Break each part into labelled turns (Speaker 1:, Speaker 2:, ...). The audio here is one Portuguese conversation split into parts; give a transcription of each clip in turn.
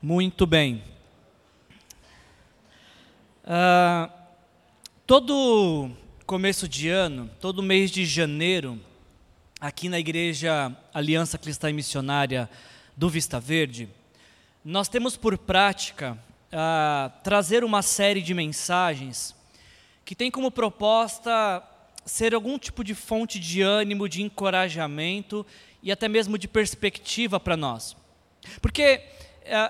Speaker 1: Muito bem. Uh, todo começo de ano, todo mês de janeiro, aqui na Igreja Aliança Cristã e Missionária do Vista Verde, nós temos por prática uh, trazer uma série de mensagens que tem como proposta ser algum tipo de fonte de ânimo, de encorajamento e até mesmo de perspectiva para nós. Porque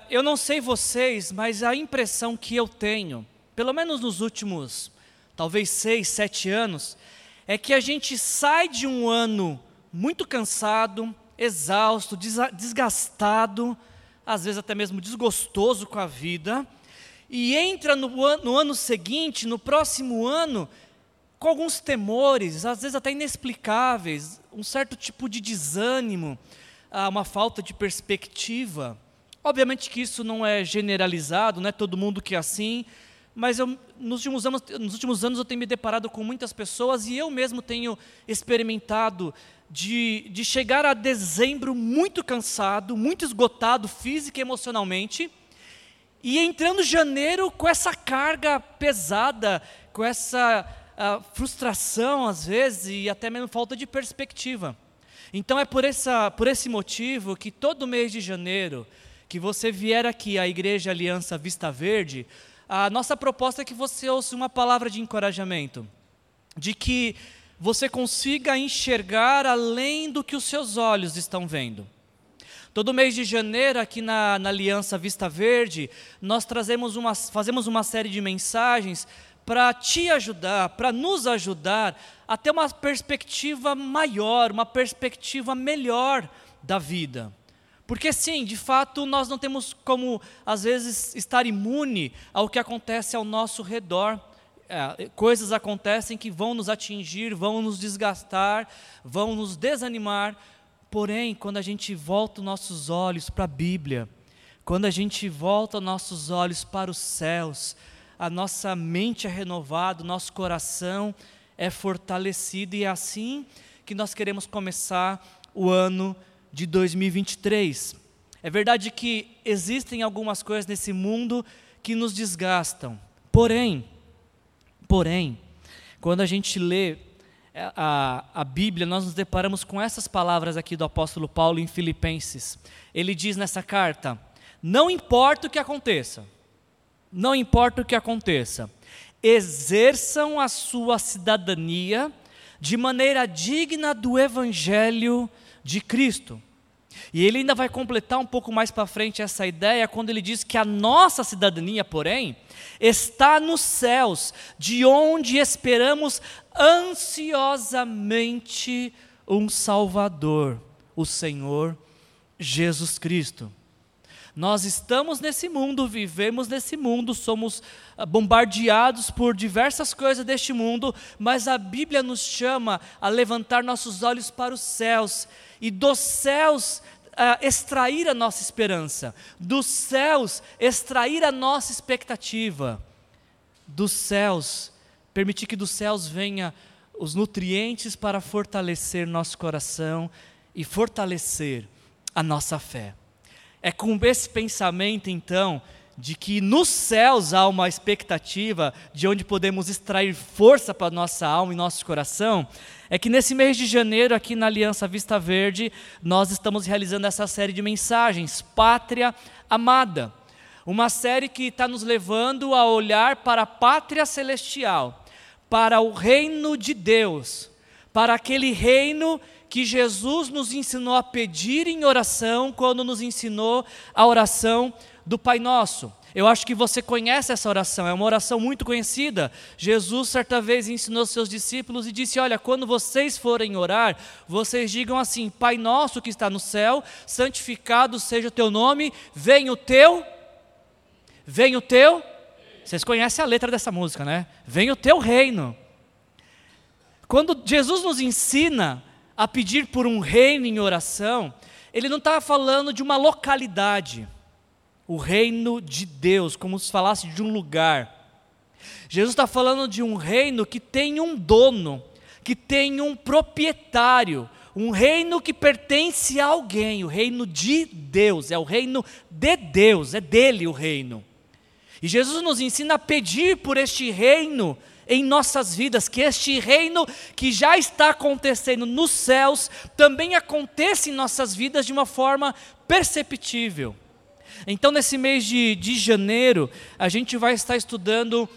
Speaker 1: eu não sei vocês, mas a impressão que eu tenho, pelo menos nos últimos, talvez seis, sete anos, é que a gente sai de um ano muito cansado, exausto, desgastado, às vezes até mesmo desgostoso com a vida, e entra no ano, no ano seguinte, no próximo ano, com alguns temores, às vezes até inexplicáveis, um certo tipo de desânimo, ah, uma falta de perspectiva. Obviamente que isso não é generalizado, não é todo mundo que é assim, mas eu, nos, últimos anos, nos últimos anos eu tenho me deparado com muitas pessoas e eu mesmo tenho experimentado de, de chegar a dezembro muito cansado, muito esgotado física e emocionalmente, e entrando janeiro com essa carga pesada, com essa uh, frustração às vezes e até mesmo falta de perspectiva. Então é por, essa, por esse motivo que todo mês de janeiro que você vier aqui à Igreja Aliança Vista Verde, a nossa proposta é que você ouça uma palavra de encorajamento, de que você consiga enxergar além do que os seus olhos estão vendo. Todo mês de janeiro, aqui na, na Aliança Vista Verde, nós trazemos uma, fazemos uma série de mensagens para te ajudar, para nos ajudar a ter uma perspectiva maior, uma perspectiva melhor da vida. Porque sim, de fato, nós não temos como, às vezes, estar imune ao que acontece ao nosso redor. É, coisas acontecem que vão nos atingir, vão nos desgastar, vão nos desanimar. Porém, quando a gente volta os nossos olhos para a Bíblia, quando a gente volta nossos olhos para os céus, a nossa mente é renovada, o nosso coração é fortalecido e é assim que nós queremos começar o ano de 2023. É verdade que existem algumas coisas nesse mundo que nos desgastam. Porém, porém, quando a gente lê é, a, a Bíblia, nós nos deparamos com essas palavras aqui do apóstolo Paulo em Filipenses. Ele diz nessa carta: Não importa o que aconteça, não importa o que aconteça, exerçam a sua cidadania de maneira digna do evangelho de Cristo. E ele ainda vai completar um pouco mais para frente essa ideia quando ele diz que a nossa cidadania, porém, está nos céus, de onde esperamos ansiosamente um Salvador, o Senhor Jesus Cristo. Nós estamos nesse mundo, vivemos nesse mundo, somos ah, bombardeados por diversas coisas deste mundo, mas a Bíblia nos chama a levantar nossos olhos para os céus e dos céus uh, extrair a nossa esperança, dos céus extrair a nossa expectativa, dos céus, permitir que dos céus venha os nutrientes para fortalecer nosso coração e fortalecer a nossa fé. É com esse pensamento, então, de que nos céus há uma expectativa de onde podemos extrair força para nossa alma e nosso coração, é que nesse mês de janeiro, aqui na Aliança Vista Verde, nós estamos realizando essa série de mensagens, Pátria Amada. Uma série que está nos levando a olhar para a pátria celestial, para o reino de Deus, para aquele reino que Jesus nos ensinou a pedir em oração quando nos ensinou a oração do Pai Nosso. Eu acho que você conhece essa oração, é uma oração muito conhecida. Jesus, certa vez, ensinou seus discípulos e disse: Olha, quando vocês forem orar, vocês digam assim: Pai nosso que está no céu, santificado seja o teu nome, venha o teu. Venha o teu. Vocês conhecem a letra dessa música, né? Venha o teu reino. Quando Jesus nos ensina a pedir por um reino em oração, ele não estava falando de uma localidade, o reino de Deus, como se falasse de um lugar. Jesus está falando de um reino que tem um dono, que tem um proprietário, um reino que pertence a alguém, o reino de Deus, é o reino de Deus, é dele o reino. E Jesus nos ensina a pedir por este reino em nossas vidas, que este reino que já está acontecendo nos céus também aconteça em nossas vidas de uma forma perceptível. Então, nesse mês de, de janeiro, a gente vai estar estudando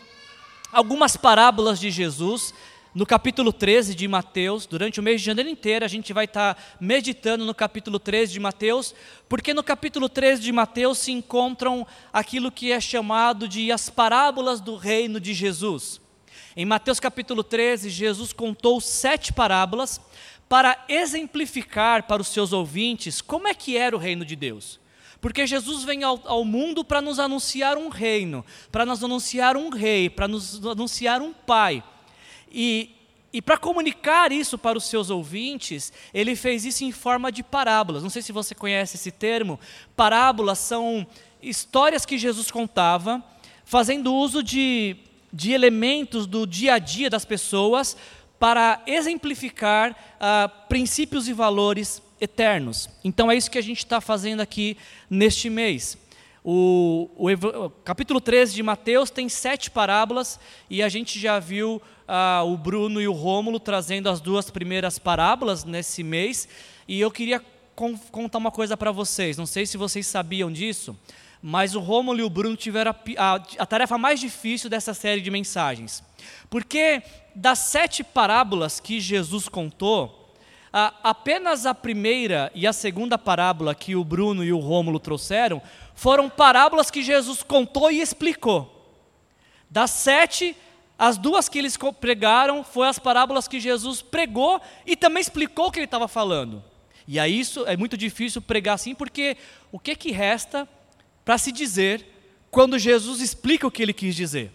Speaker 1: algumas parábolas de Jesus. No capítulo 13 de Mateus, durante o mês de janeiro inteiro, a gente vai estar meditando no capítulo 13 de Mateus, porque no capítulo 13 de Mateus se encontram aquilo que é chamado de as parábolas do reino de Jesus. Em Mateus capítulo 13, Jesus contou sete parábolas para exemplificar para os seus ouvintes como é que era o reino de Deus. Porque Jesus vem ao, ao mundo para nos anunciar um reino, para nos anunciar um rei, para nos anunciar um pai. E, e para comunicar isso para os seus ouvintes, ele fez isso em forma de parábolas. Não sei se você conhece esse termo. Parábolas são histórias que Jesus contava, fazendo uso de de elementos do dia a dia das pessoas para exemplificar ah, princípios e valores eternos. Então é isso que a gente está fazendo aqui neste mês. O, o, o, capítulo 13 de Mateus tem sete parábolas e a gente já viu ah, o Bruno e o Rômulo trazendo as duas primeiras parábolas nesse mês. E eu queria contar uma coisa para vocês, não sei se vocês sabiam disso, mas o Rômulo e o Bruno tiveram a, a, a, tarefa mais difícil dessa série de mensagens. Porque das sete parábolas que Jesus contou, a, apenas a primeira e a segunda parábola que o Bruno e o Rômulo trouxeram foram parábolas que Jesus contou e explicou. Das sete, as duas que eles pregaram foram as parábolas que Jesus pregou e também explicou o que ele estava falando. E aí isso é muito difícil pregar assim, porque o que, que resta para se dizer quando Jesus explica o que ele quis dizer.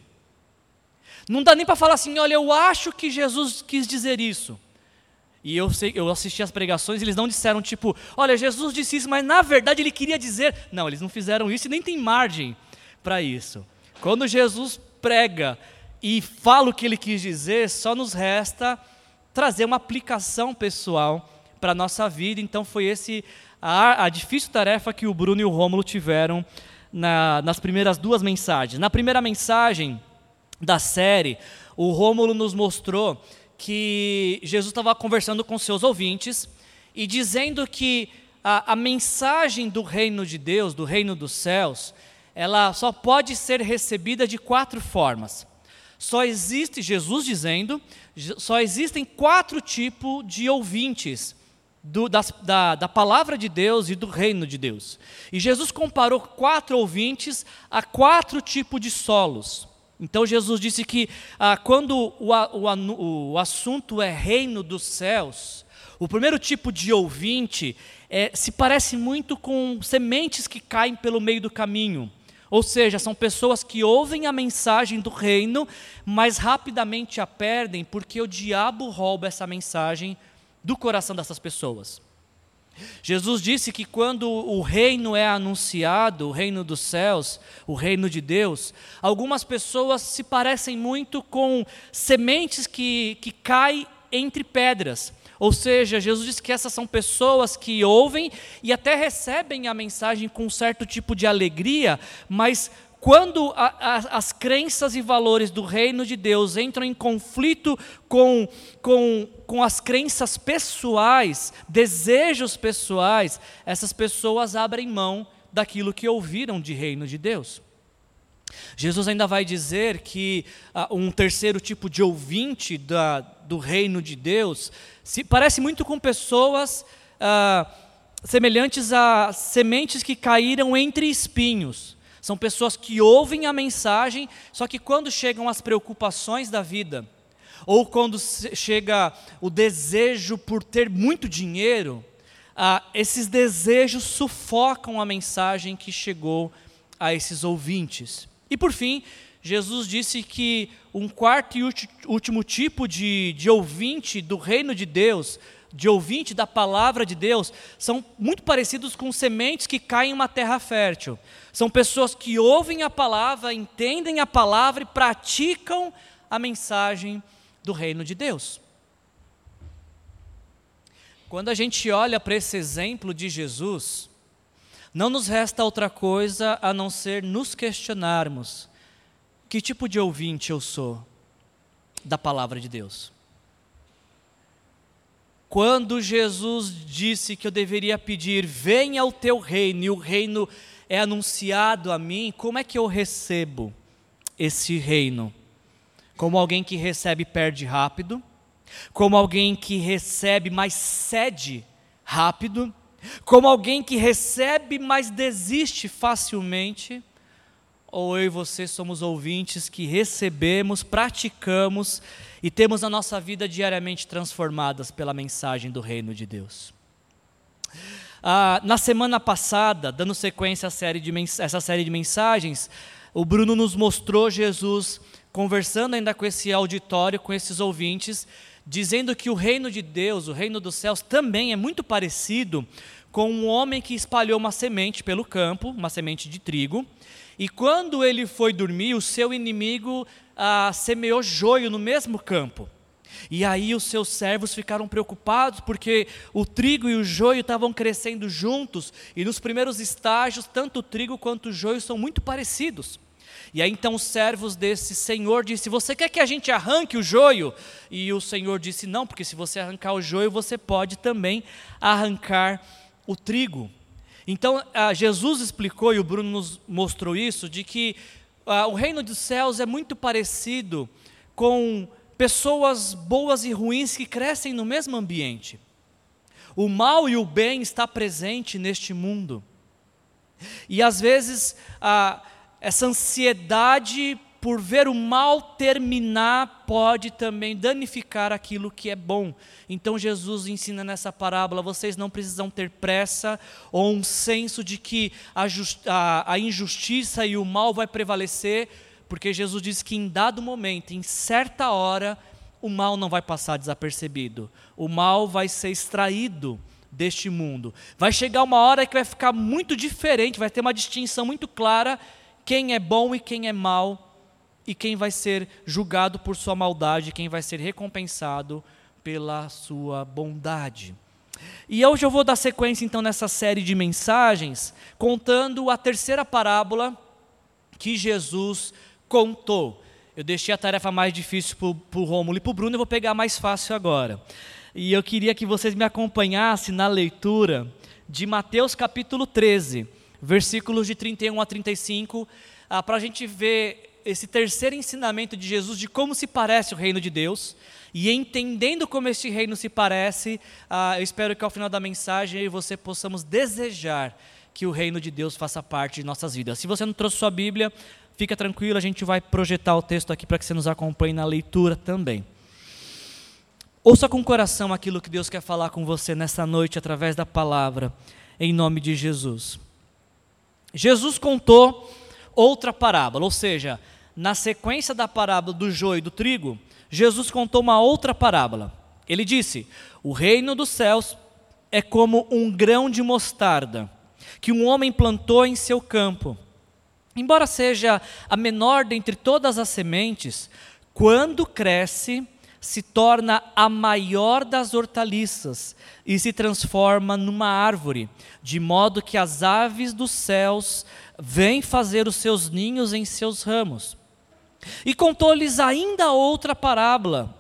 Speaker 1: Não dá nem para falar assim, olha, eu acho que Jesus quis dizer isso. E eu, sei, eu assisti as pregações, eles não disseram tipo, olha, Jesus disse isso, mas na verdade ele queria dizer. Não, eles não fizeram isso e nem tem margem para isso. Quando Jesus prega e fala o que ele quis dizer, só nos resta trazer uma aplicação pessoal para a nossa vida. Então foi esse a, a difícil tarefa que o Bruno e o Rômulo tiveram na, nas primeiras duas mensagens. Na primeira mensagem da série, o Rômulo nos mostrou que Jesus estava conversando com seus ouvintes e dizendo que a, a, mensagem do reino de Deus, do reino dos céus, ela só pode ser recebida de quatro formas. Só existe, Jesus dizendo, só existem quatro tipos de ouvintes do, da, da palavra de Deus e do reino de Deus. E Jesus comparou quatro ouvintes a quatro tipos de solos. Então Jesus disse que ah, quando o, o, o, assunto é reino dos céus, o primeiro tipo de ouvinte é, se parece muito com sementes que caem pelo meio do caminho. Ou seja, são pessoas que ouvem a mensagem do reino, mas rapidamente a perdem porque o diabo rouba essa mensagem do coração dessas pessoas. Jesus disse que quando o reino é anunciado, o reino dos céus, o reino de Deus, algumas pessoas se parecem muito com sementes que, que caem entre pedras. Ou seja, Jesus disse que essas são pessoas que ouvem e até recebem a mensagem com um certo tipo de alegria, mas quando a, a, as crenças e valores do reino de Deus entram em conflito com, com, com as crenças pessoais, desejos pessoais, essas pessoas abrem mão daquilo que ouviram de reino de Deus. Jesus ainda vai dizer que uh, um terceiro tipo de ouvinte da, do reino de Deus se parece muito com pessoas uh, semelhantes a sementes que caíram entre espinhos. São pessoas que ouvem a mensagem, só que quando chegam as preocupações da vida, ou quando chega o desejo por ter muito dinheiro, ah, esses desejos sufocam a mensagem que chegou a esses ouvintes. E por fim, Jesus disse que um quarto e último tipo de, de ouvinte do reino de Deus, de ouvinte da palavra de Deus, são muito parecidos com sementes que caem em uma terra fértil. São pessoas que ouvem a palavra, entendem a palavra e praticam a mensagem do reino de Deus. quando a gente olha para esse exemplo de Jesus, não nos resta outra coisa a não ser nos questionarmos: que tipo de ouvinte eu sou da palavra de Deus? Quando Jesus disse que eu deveria pedir, venha o teu reino, e o reino é anunciado a mim, como é que eu recebo esse reino? Como alguém que recebe perde rápido, como alguém que recebe, mas cede rápido, como alguém que recebe, mas desiste facilmente, ou eu e você somos ouvintes que recebemos, praticamos e temos a nossa vida diariamente transformadas pela mensagem do reino de Deus. Ah, na semana passada, dando sequência à série de essa série de mensagens, o Bruno nos mostrou Jesus conversando ainda com esse auditório, com esses ouvintes, dizendo que o reino de Deus, o reino dos céus, também é muito parecido com um homem que espalhou uma semente pelo campo, uma semente de trigo, e quando ele foi dormir, o seu inimigo ah, semeou joio no mesmo campo. E aí os seus servos ficaram preocupados porque o trigo e o joio estavam crescendo juntos, e nos primeiros estágios, tanto o trigo quanto o joio são muito parecidos. E aí então os servos desse senhor disse: "Você quer que a gente arranque o joio?" E o senhor disse: "Não, porque se você arrancar o joio, você pode também arrancar o trigo." Então Jesus explicou e o Bruno nos mostrou isso de que o reino dos céus é muito parecido com pessoas boas e ruins que crescem no mesmo ambiente. O mal e o bem está presente neste mundo. E às vezes a essa ansiedade por ver o mal terminar pode também danificar aquilo que é bom. Então Jesus ensina nessa parábola: vocês não precisam ter pressa ou um senso de que a, a, a injustiça e o mal vai prevalecer, porque Jesus diz que em dado momento, em certa hora, o mal não vai passar desapercebido. O mal vai ser extraído deste mundo. Vai chegar uma hora que vai ficar muito diferente, vai ter uma distinção muito clara quem é bom e quem é mal, e quem vai ser julgado por sua maldade, quem vai ser recompensado pela sua bondade. E hoje eu vou dar sequência então nessa série de mensagens, contando a terceira parábola que Jesus contou. Eu deixei a tarefa mais difícil para o Rômulo e para o Bruno, eu vou pegar mais fácil agora. E eu queria que vocês me acompanhassem na leitura de Mateus capítulo 13 versículos de 31 a 35, ah, para a gente ver esse terceiro ensinamento de Jesus de como se parece o reino de Deus. E entendendo como este reino se parece, ah, eu espero que ao final da mensagem eu e você possamos desejar que o reino de Deus faça parte de nossas vidas. Se você não trouxe sua Bíblia, fica tranquilo, a gente vai projetar o texto aqui para que você nos acompanhe na leitura também. Ouça com o coração aquilo que Deus quer falar com você nessa noite através da palavra, em nome de Jesus. Jesus contou outra parábola, ou seja, na sequência da parábola do joio e do trigo, Jesus contou uma outra parábola. Ele disse: O reino dos céus é como um grão de mostarda que um homem plantou em seu campo. Embora seja a menor dentre todas as sementes, quando cresce, se torna a maior das hortaliças e se transforma numa árvore, de modo que as aves dos céus vêm fazer os seus ninhos em seus ramos. E contou-lhes ainda outra parábola: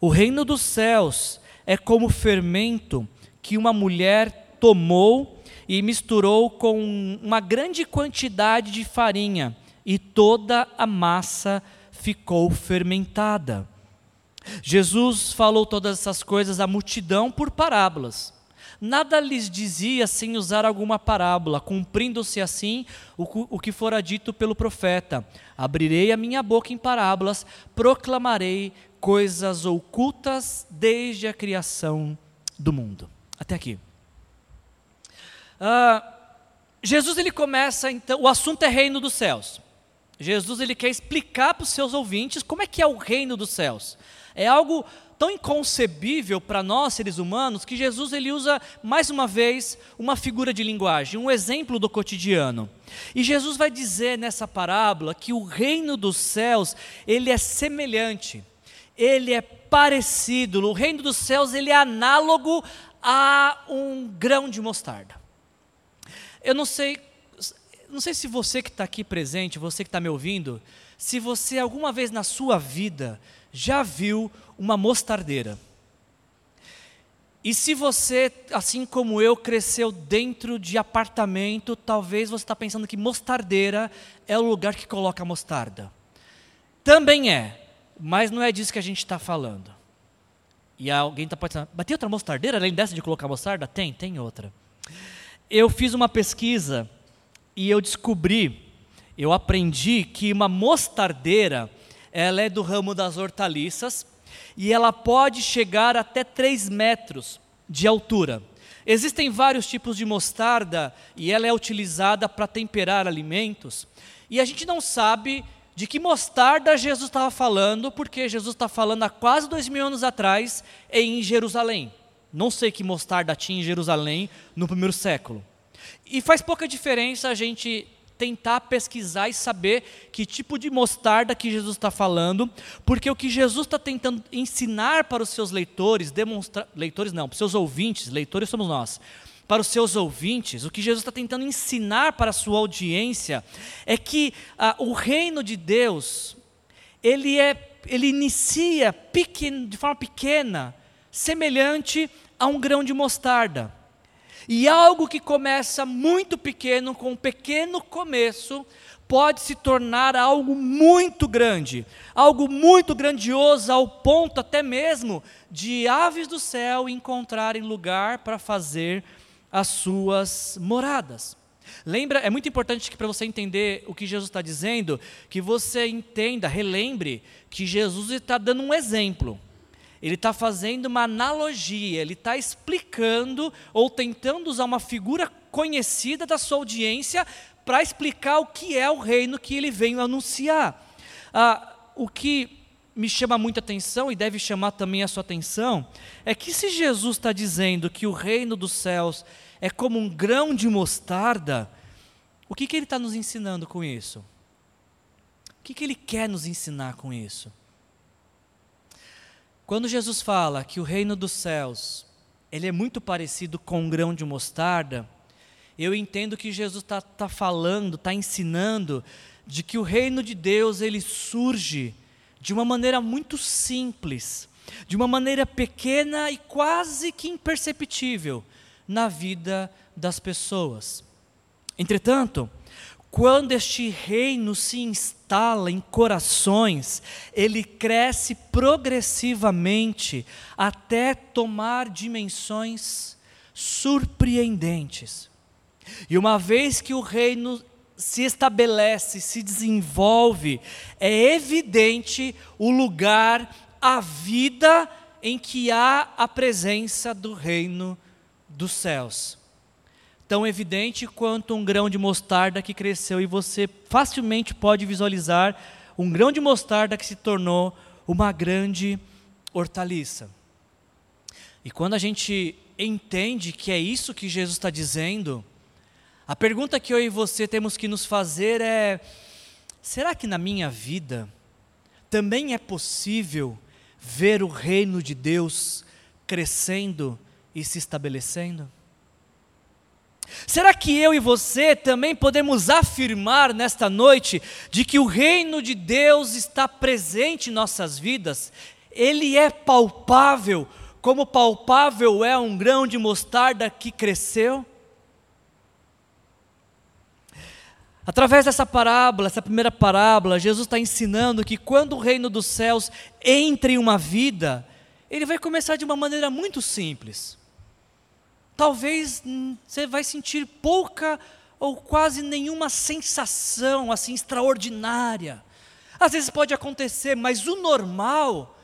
Speaker 1: O reino dos céus é como fermento que uma mulher tomou e misturou com uma grande quantidade de farinha, e toda a massa ficou fermentada. Jesus falou todas essas coisas à multidão por parábolas. Nada lhes dizia sem usar alguma parábola, cumprindo-se assim o, que fora dito pelo profeta: Abrirei a minha boca em parábolas, proclamarei coisas ocultas desde a criação do mundo. Até aqui. Ah, Jesus ele começa então, o assunto é reino dos céus. Jesus ele quer explicar para os seus ouvintes como é que é o reino dos céus. É algo tão inconcebível para nós seres humanos que Jesus ele usa mais uma vez uma figura de linguagem, um exemplo do cotidiano. E Jesus vai dizer nessa parábola que o reino dos céus, ele é semelhante, ele é parecido, o reino dos céus ele é análogo a um grão de mostarda. Eu não sei, não sei se você que está aqui presente, você que está me ouvindo, se você alguma vez na sua vida já viu uma mostardeira. E se você, assim como eu, cresceu dentro de apartamento, talvez você está pensando que mostardeira é o lugar que coloca a mostarda. Também é, mas não é disso que a gente está falando. E alguém está pensando, mas tem outra mostardeira além dessa de colocar mostarda? Tem, tem outra. Eu fiz uma pesquisa e eu descobri, eu aprendi que uma mostardeira, ela é do ramo das hortaliças, e ela pode chegar até 3 metros de altura. Existem vários tipos de mostarda e ela é utilizada para temperar alimentos. E a gente não sabe de que mostarda Jesus estava falando, porque Jesus está falando há quase dois mil anos atrás em Jerusalém. Não sei que mostarda tinha em Jerusalém no primeiro século. E faz pouca diferença a gente tentar pesquisar e saber que tipo de mostarda que Jesus está falando, porque o que Jesus está tentando ensinar para os seus leitores, demonstrar, leitores não, para os seus ouvintes, leitores somos nós, para os seus ouvintes, o que Jesus está tentando ensinar para a sua audiência é que ah, o reino de Deus, ele é, ele inicia pequeno, de forma pequena, semelhante a um grão de mostarda. E algo que começa muito pequeno, com um pequeno começo, pode se tornar algo muito grande, algo muito grandioso, ao ponto até mesmo de aves do céu encontrarem lugar para fazer as suas moradas. Lembra, é muito importante que para você entender o que Jesus está dizendo, que você entenda, relembre que Jesus está dando um exemplo. Ele está fazendo uma analogia, ele está explicando ou tentando usar uma figura conhecida da sua audiência para explicar o que é o reino que ele veio anunciar. Ah, o que me chama muita atenção e deve chamar também a sua atenção é que se Jesus está dizendo que o reino dos céus é como um grão de mostarda, o que, que ele está nos ensinando com isso? O que, que ele quer nos ensinar com isso? Quando Jesus fala que o reino dos céus ele é muito parecido com um grão de mostarda, eu entendo que Jesus está tá falando, está ensinando de que o reino de Deus ele surge de uma maneira muito simples, de uma maneira pequena e quase que imperceptível na vida das pessoas. Entretanto, quando este reino se instala em corações, ele cresce progressivamente até tomar dimensões surpreendentes. E uma vez que o reino se estabelece, se desenvolve, é evidente o lugar, a vida em que há a presença do reino dos céus tão evidente quanto um grão de mostarda que cresceu e você facilmente pode visualizar um grão de mostarda que se tornou uma grande hortaliça. E quando a gente entende que é isso que Jesus está dizendo, a pergunta que eu e você temos que nos fazer é: será que na minha vida também é possível ver o reino de Deus crescendo e se estabelecendo? Será que eu e você também podemos afirmar nesta noite de que o reino de Deus está presente em nossas vidas? Ele é palpável, como palpável é um grão de mostarda que cresceu? Através dessa parábola, essa primeira parábola, Jesus está ensinando que quando o reino dos céus entra em uma vida, ele vai começar de uma maneira muito simples talvez você vai sentir pouca ou quase nenhuma sensação assim extraordinária. Às vezes pode acontecer, mas o normal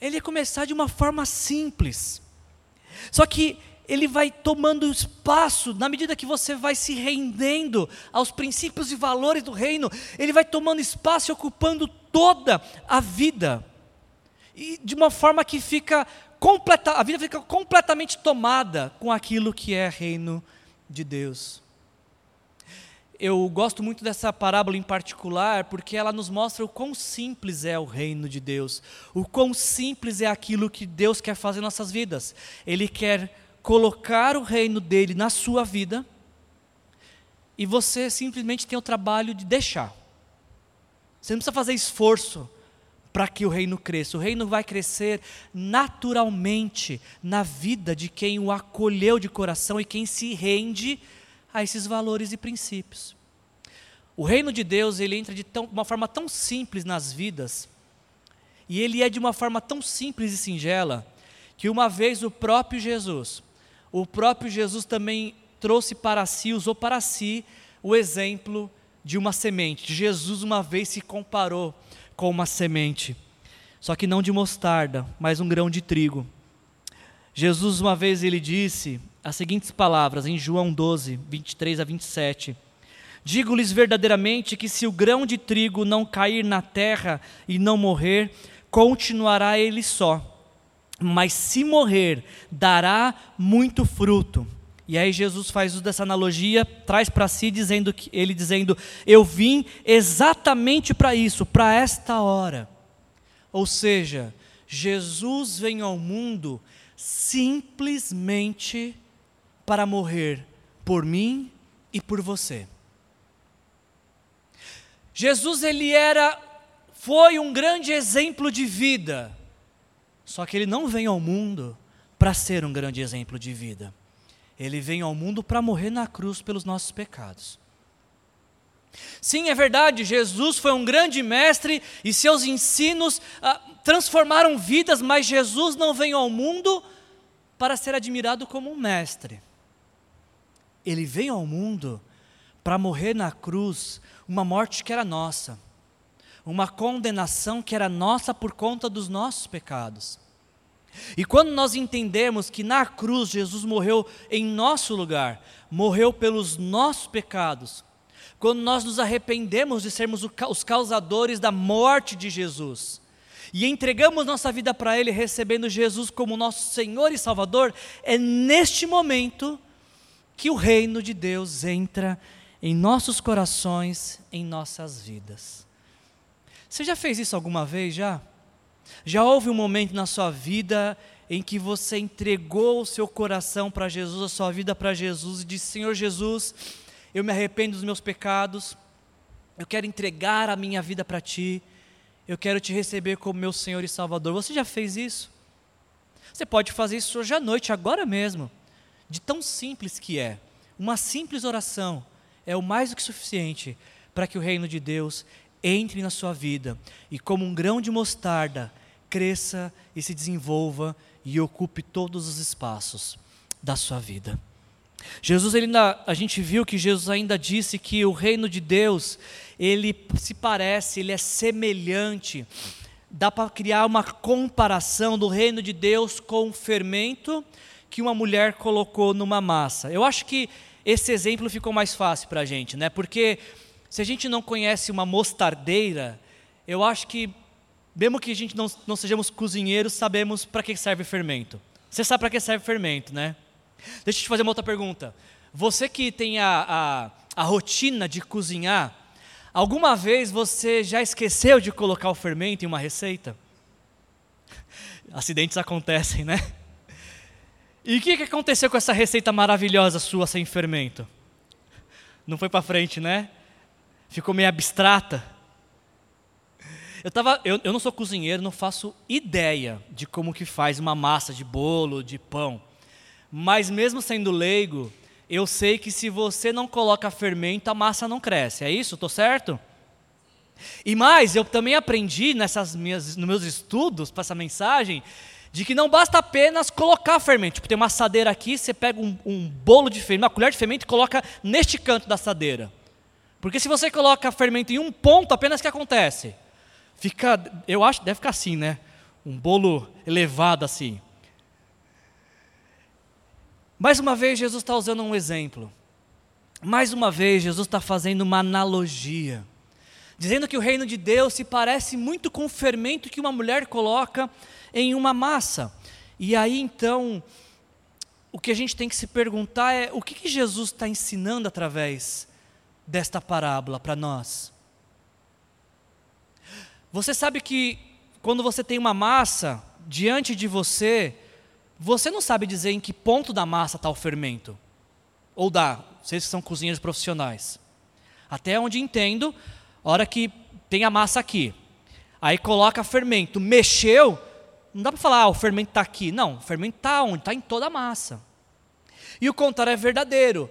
Speaker 1: ele é começar de uma forma simples. Só que ele vai tomando espaço, na medida que você vai se rendendo aos princípios e valores do reino, ele vai tomando espaço e ocupando toda a vida. E de uma forma que fica completa, a vida fica completamente tomada com aquilo que é reino de Deus. eu gosto muito dessa parábola em particular porque ela nos mostra o quão simples é o reino de Deus, o quão simples é aquilo que Deus quer fazer em nossas vidas. Ele quer colocar o reino dele na sua vida e você simplesmente tem o trabalho de deixar. Você não precisa fazer esforço para que o reino cresça. O reino vai crescer naturalmente na vida de quem o acolheu de coração e quem se rende a esses valores e princípios. O reino de Deus, ele entra de tão, uma forma tão simples nas vidas, e ele é de uma forma tão simples e singela, que uma vez o próprio Jesus, o próprio Jesus também trouxe para si, usou para si o exemplo de uma semente. Jesus uma vez se comparou com uma semente, só que não de mostarda, mas um grão de trigo. Jesus uma vez ele disse as seguintes palavras em João 12, 23 a 27. Digo-lhes verdadeiramente que se o grão de trigo não cair na terra e não morrer, continuará ele só. Mas se morrer, dará muito fruto. E aí Jesus faz uso dessa analogia, traz para si dizendo que ele dizendo: "Eu vim exatamente para isso, para esta hora". Ou seja, Jesus vem ao mundo simplesmente para morrer por mim e por você. Jesus ele era foi um grande exemplo de vida. Só que ele não vem ao mundo para ser um grande exemplo de vida. Ele vem ao mundo para morrer na cruz pelos nossos pecados. Sim, é verdade, Jesus foi um grande mestre e seus ensinos ah, transformaram vidas, mas Jesus não veio ao mundo para ser admirado como um mestre. Ele veio ao mundo para morrer na cruz, uma morte que era nossa, uma condenação que era nossa por conta dos nossos pecados. E quando nós entendemos que na cruz Jesus morreu em nosso lugar, morreu pelos nossos pecados, quando nós nos arrependemos de sermos os causadores da morte de Jesus, e entregamos nossa vida para Ele, recebendo Jesus como nosso Senhor e Salvador, é neste momento que o reino de Deus entra em nossos corações, em nossas vidas. Você já fez isso alguma vez já? Já houve um momento na sua vida em que você entregou o seu coração para Jesus, a sua vida para Jesus e disse: Senhor Jesus, eu me arrependo dos meus pecados, eu quero entregar a minha vida para Ti, eu quero te receber como meu Senhor e Salvador. Você já fez isso? Você pode fazer isso hoje à noite, agora mesmo de tão simples que é. Uma simples oração é o mais do que suficiente para que o reino de Deus entre na sua vida e, como um grão de mostarda, cresça e se desenvolva e ocupe todos os espaços da sua vida. Jesus, ele a gente viu que Jesus ainda disse que o reino de Deus, ele se parece, ele é semelhante. Dá para criar uma comparação do reino de Deus com o fermento que uma mulher colocou numa massa. Eu acho que esse exemplo ficou mais fácil para a gente, né? Porque se a gente não conhece uma mostardeira, eu acho que, mesmo que a gente não, não sejamos cozinheiros, sabemos para que serve fermento. Você sabe para que serve fermento, né? Deixa eu te fazer uma outra pergunta. Você que tem a, a, a rotina de cozinhar, alguma vez você já esqueceu de colocar o fermento em uma receita? Acidentes acontecem, né? E o que, que aconteceu com essa receita maravilhosa sua sem fermento? Não foi para frente, né? Ficou meio abstrata. Eu, tava, eu, eu não sou cozinheiro, não faço ideia de como que faz uma massa de bolo, de pão. Mas mesmo sendo leigo, eu sei que se você não coloca fermento, a massa não cresce. É isso? Estou certo? E mais, eu também aprendi nessas minhas, nos meus estudos para essa mensagem de que não basta apenas colocar fermento. Tipo, tem uma assadeira aqui, você pega um, um bolo de fermento, uma colher de fermento e coloca neste canto da assadeira. Porque se você coloca fermento em um ponto, apenas o que acontece? Fica, eu acho, deve ficar assim, né? Um bolo elevado assim. Mais uma vez, Jesus está usando um exemplo. Mais uma vez, Jesus está fazendo uma analogia. Dizendo que o reino de Deus se parece muito com o fermento que uma mulher coloca em uma massa. E aí então, o que a gente tem que se perguntar é o que, que Jesus está ensinando através desta parábola para nós. Você sabe que quando você tem uma massa diante de você, você não sabe dizer em que ponto da massa está o fermento. Ou dá, vocês que são cozinheiros profissionais. Até onde entendo, hora que tem a massa aqui, aí coloca fermento, mexeu, não dá para falar, ah, o fermento está aqui. Não, o fermento está onde? Está em toda a massa. E o contrário é verdadeiro.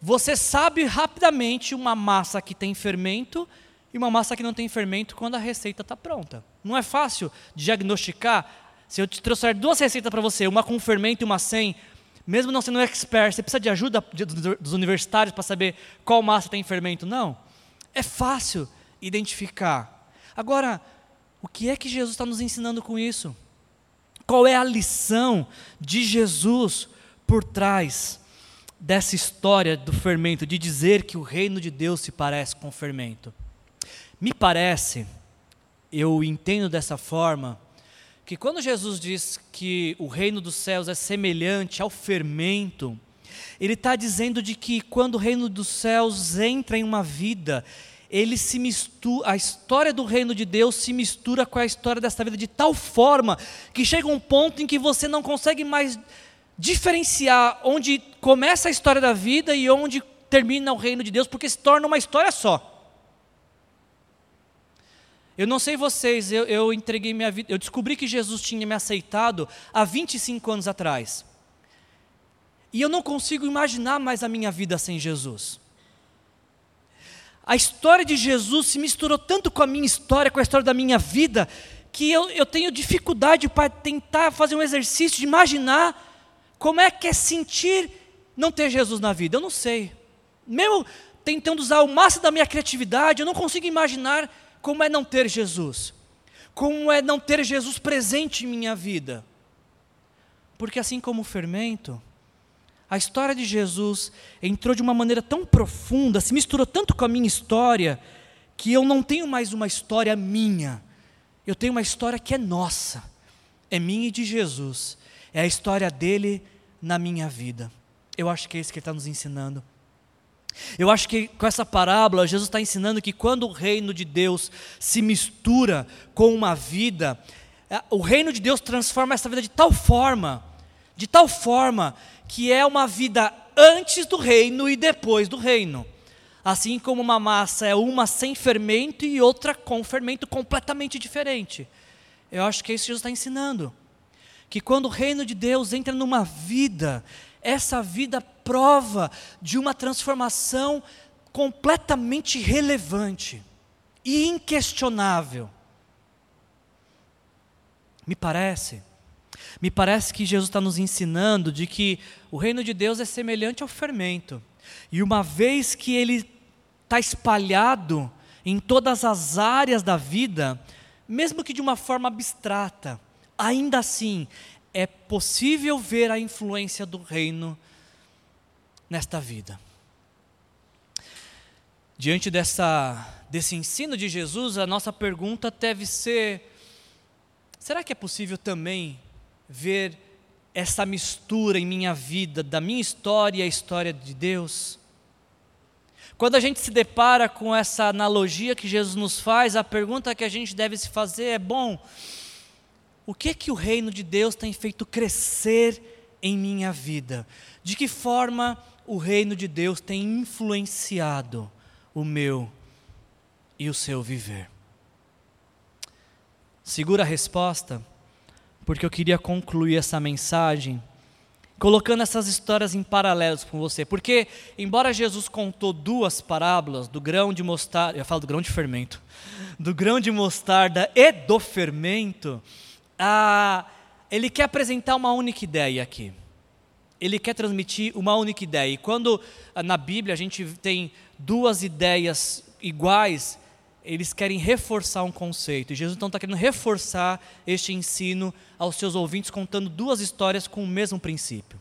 Speaker 1: Você sabe rapidamente uma massa que tem fermento e uma massa que não tem fermento quando a receita está pronta. Não é fácil diagnosticar. Se eu te trouxer duas receitas para você, uma com fermento e uma sem, mesmo não sendo expert, você precisa de ajuda dos universitários para saber qual massa tem fermento? Não. É fácil identificar. Agora, o que é que Jesus está nos ensinando com isso? Qual é a lição de Jesus por trás dessa história do fermento, de dizer que o reino de Deus se parece com fermento? Me parece, eu entendo dessa forma, que quando Jesus diz que o reino dos céus é semelhante ao fermento, ele está dizendo de que quando o reino dos céus entra em uma vida, ele se mistura, a história do reino de Deus se mistura com a história dessa vida de tal forma que chega um ponto em que você não consegue mais diferenciar onde começa a história da vida e onde termina o reino de Deus, porque se torna uma história só. Eu não sei vocês, eu, eu entreguei minha vida, eu descobri que Jesus tinha me aceitado há 25 anos atrás. E eu não consigo imaginar mais a minha vida sem Jesus a história de Jesus se misturou tanto com a minha história, com a história da minha vida, que eu, eu tenho dificuldade para tentar fazer um exercício de imaginar como é que é sentir não ter Jesus na vida. Eu não sei. Mesmo tentando usar o máximo da minha criatividade, eu não consigo imaginar como é não ter Jesus. Como é não ter Jesus presente em minha vida. Porque assim como o fermento, a história de Jesus entrou de uma maneira tão profunda, se misturou tanto com a minha história, que eu não tenho mais uma história minha. Eu tenho uma história que é nossa, é minha e de Jesus. É a história dele na minha vida. Eu acho que é isso que ele está nos ensinando. Eu acho que com essa parábola, Jesus está ensinando que quando o reino de Deus se mistura com uma vida, é, o reino de Deus transforma essa vida de tal forma, de tal forma, que é uma vida antes do reino e depois do reino. Assim como uma massa é uma sem fermento e outra com fermento completamente diferente. Eu acho que é isso que Jesus está ensinando. Que quando o reino de Deus entra numa vida, essa vida prova de uma transformação completamente relevante e inquestionável. Me parece me parece que Jesus está nos ensinando de que o reino de Deus é semelhante ao fermento. E uma vez que ele está espalhado em todas as áreas da vida, mesmo que de uma forma abstrata, ainda assim é possível ver a influência do reino nesta vida. Diante dessa, desse ensino de Jesus, a nossa pergunta deve ser: será que é possível também ver essa mistura em minha vida, da minha história e a história de Deus. Quando a gente se depara com essa analogia que Jesus nos faz, a pergunta que a gente deve se fazer é: bom, o que que o reino de Deus tem feito crescer em minha vida? De que forma o reino de Deus tem influenciado o meu e o seu viver? Segura a resposta porque eu queria concluir essa mensagem colocando essas histórias em paralelos com você. Porque, embora Jesus contou duas parábolas do grão de mostarda, eu falo do grão de fermento, do grão de mostarda e do fermento, ah, ele quer apresentar uma única ideia aqui. Ele quer transmitir uma única ideia. E quando ah, na Bíblia a gente tem duas ideias iguais, eles querem reforçar um conceito. E Jesus então está querendo reforçar este ensino aos seus ouvintes, contando duas histórias com o mesmo princípio.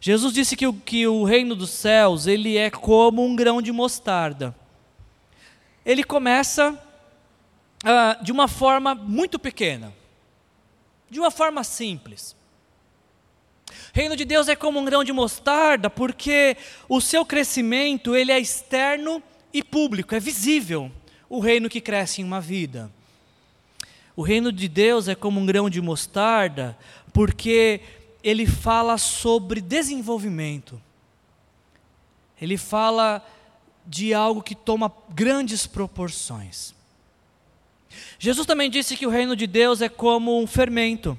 Speaker 1: Jesus disse que o, que o reino dos céus ele é como um grão de mostarda. Ele começa ah, de uma forma muito pequena, de uma forma simples. Reino de Deus é como um grão de mostarda, porque o seu crescimento ele é externo e público, é visível o reino que cresce em uma vida. O reino de Deus é como um grão de mostarda, porque ele fala sobre desenvolvimento. Ele fala de algo que toma grandes proporções. Jesus também disse que o reino de Deus é como um fermento.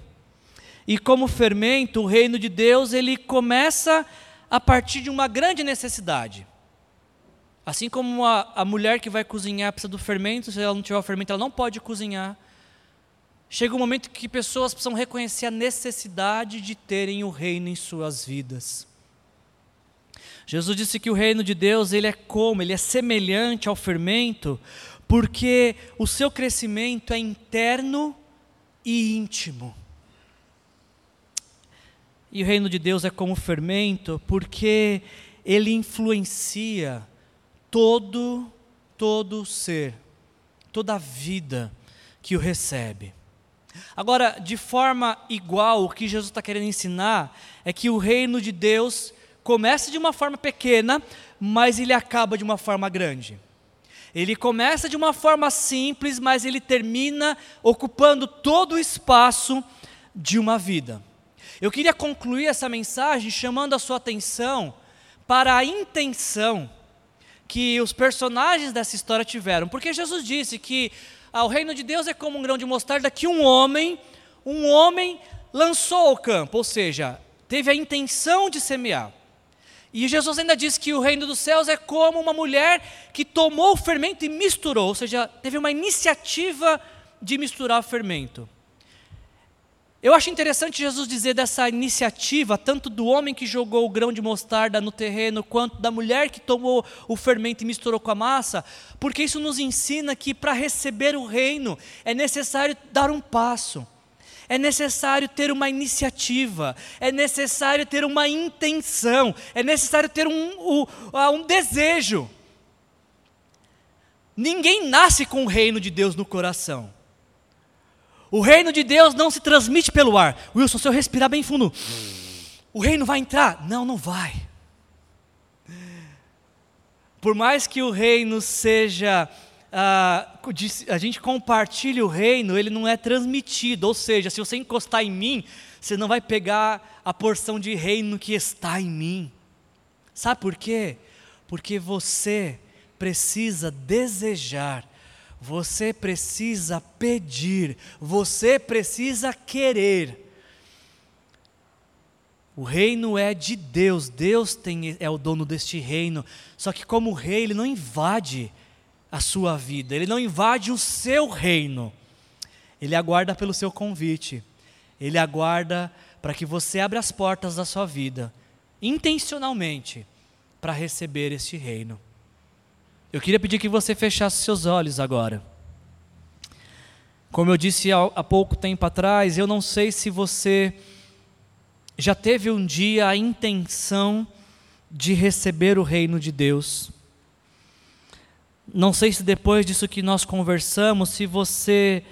Speaker 1: E como fermento, o reino de Deus, ele começa a partir de uma grande necessidade. Assim como a, a mulher que vai cozinhar precisa do fermento, se ela não tiver o fermento, ela não pode cozinhar. Chega um momento que pessoas precisam reconhecer a necessidade de terem o reino em suas vidas. Jesus disse que o reino de Deus, ele é como, ele é semelhante ao fermento, porque o seu crescimento é interno e íntimo. E o reino de Deus é como fermento, porque ele influencia todo todo ser, toda a vida que o recebe. Agora, de forma igual, o que Jesus está querendo ensinar é que o reino de Deus começa de uma forma pequena, mas ele acaba de uma forma grande. Ele começa de uma forma simples, mas ele termina ocupando todo o espaço de uma vida. Eu queria concluir essa mensagem chamando a sua atenção para a intenção que os personagens dessa história tiveram, porque Jesus disse que ah, o reino de Deus é como um grão de mostarda que um homem, um homem lançou ao campo, ou seja, teve a intenção de semear. E Jesus ainda diz que o reino dos céus é como uma mulher que tomou o fermento e misturou, ou seja, teve uma iniciativa de misturar o fermento. Eu acho interessante Jesus dizer dessa iniciativa, tanto do homem que jogou o grão de mostarda no terreno, quanto da mulher que tomou o fermento e misturou com a massa, porque isso nos ensina que para receber o reino é necessário dar um passo, é necessário ter uma iniciativa, é necessário ter uma intenção, é necessário ter um, um, um desejo. Ninguém nasce com o reino de Deus no coração. O reino de Deus não se transmite pelo ar. Wilson, se eu respirar bem fundo, o reino vai entrar? Não, não vai. Por mais que o reino seja. Uh, a gente compartilha o reino, ele não é transmitido. Ou seja, se você encostar em mim, você não vai pegar a porção de reino que está em mim. Sabe por quê? Porque você precisa desejar você precisa pedir, você precisa querer. O reino é de Deus, Deus tem, é o dono deste reino. Só que, como rei, ele não invade a sua vida, ele não invade o seu reino. Ele aguarda pelo seu convite, ele aguarda para que você abra as portas da sua vida, intencionalmente, para receber este reino. Eu queria pedir que você fechasse seus olhos agora. Como eu disse há pouco tempo atrás, eu não sei se você já teve um dia a intenção de receber o reino de Deus. Não sei se depois disso que nós conversamos, se você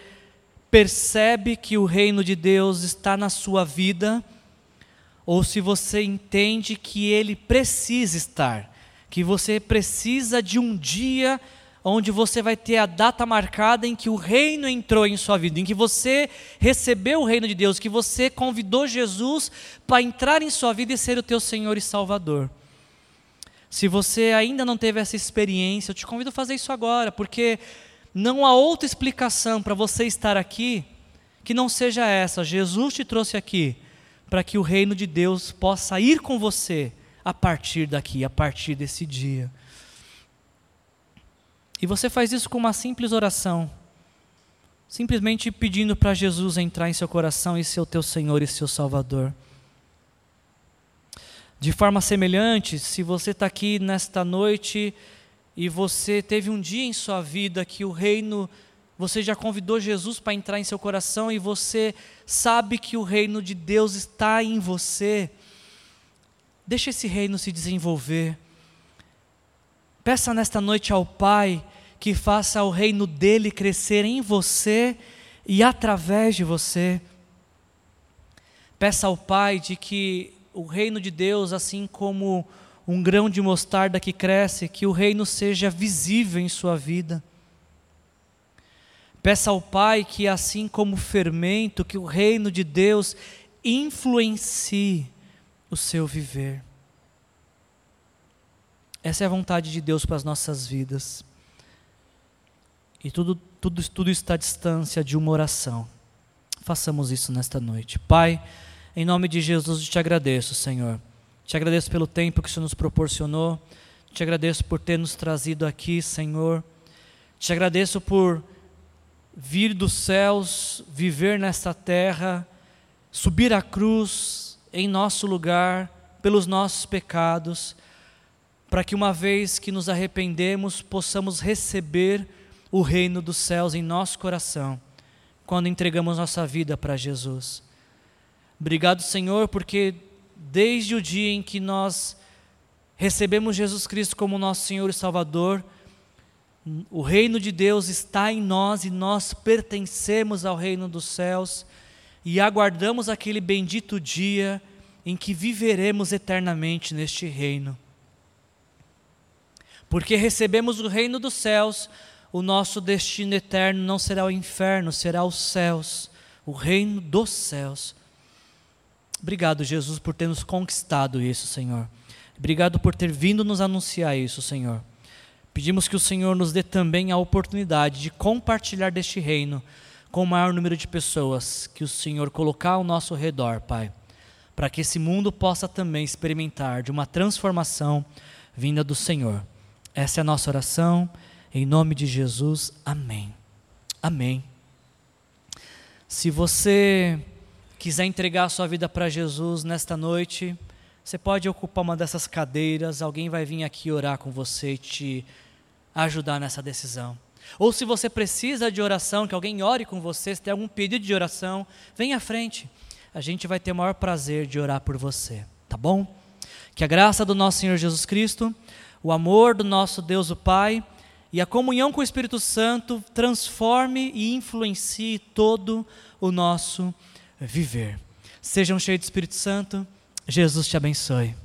Speaker 1: percebe que o reino de Deus está na sua vida, ou se você entende que ele precisa estar que você precisa de um dia onde você vai ter a data marcada em que o reino entrou em sua vida, em que você recebeu o reino de Deus, que você convidou Jesus para entrar em sua vida e ser o teu Senhor e Salvador. Se você ainda não teve essa experiência, eu te convido a fazer isso agora, porque não há outra explicação para você estar aqui que não seja essa. Jesus te trouxe aqui para que o reino de Deus possa ir com você a partir daqui, a partir desse dia. E você faz isso com uma simples oração, simplesmente pedindo para Jesus entrar em seu coração e ser o teu Senhor e seu Salvador. De forma semelhante, se você está aqui nesta noite e você teve um dia em sua vida que o reino, você já convidou Jesus para entrar em seu coração e você sabe que o reino de Deus está em você, Deixa esse reino se desenvolver. Peça nesta noite ao Pai que faça o reino dele crescer em você e através de você. Peça ao Pai de que o reino de Deus, assim como um grão de mostarda que cresce, que o reino seja visível em sua vida. Peça ao Pai que, assim como fermento, que o reino de Deus influencie o seu viver. Essa é a vontade de Deus para as nossas vidas. E tudo, tudo, tudo está à distância de uma oração. Façamos isso nesta noite. Pai, em nome de Jesus, eu te agradeço, Senhor. Te agradeço pelo tempo que o Senhor nos proporcionou. Te agradeço por ter nos trazido aqui, Senhor. Te agradeço por vir dos céus, viver nesta terra, subir a cruz em nosso lugar, pelos nossos pecados, para que uma vez que nos arrependemos, possamos receber o reino dos céus em nosso coração, quando entregamos nossa vida para Jesus. Obrigado, Senhor, porque desde o dia em que nós recebemos Jesus Cristo como nosso Senhor e Salvador, o reino de Deus está em nós e nós pertencemos ao reino dos céus e aguardamos aquele bendito dia em que viveremos eternamente neste reino. Porque recebemos o reino dos céus, o nosso destino eterno não será o inferno, será os céus, o reino dos céus. Obrigado, Jesus, por ter nos conquistado isso, Senhor. Obrigado por ter vindo nos anunciar isso, Senhor. Pedimos que o Senhor nos dê também a oportunidade de compartilhar deste reino com o maior número de pessoas que o Senhor colocar ao nosso redor, Pai, para que esse mundo possa também experimentar de uma transformação vinda do Senhor. Essa é a nossa oração, em nome de Jesus, amém. Amém. Se você quiser entregar a sua vida para Jesus nesta noite, você pode ocupar uma dessas cadeiras, alguém vai vir aqui orar com você e te ajudar nessa decisão. Ou se você precisa de oração, que alguém ore com você, se tem algum pedido de oração, vem à frente. A gente vai ter o maior prazer de orar por você, tá bom? Que a graça do nosso Senhor Jesus Cristo, o amor do nosso Deus o Pai e a comunhão com o Espírito Santo transforme e influencie todo o nosso viver. Sejam cheios do Espírito Santo. Jesus te abençoe.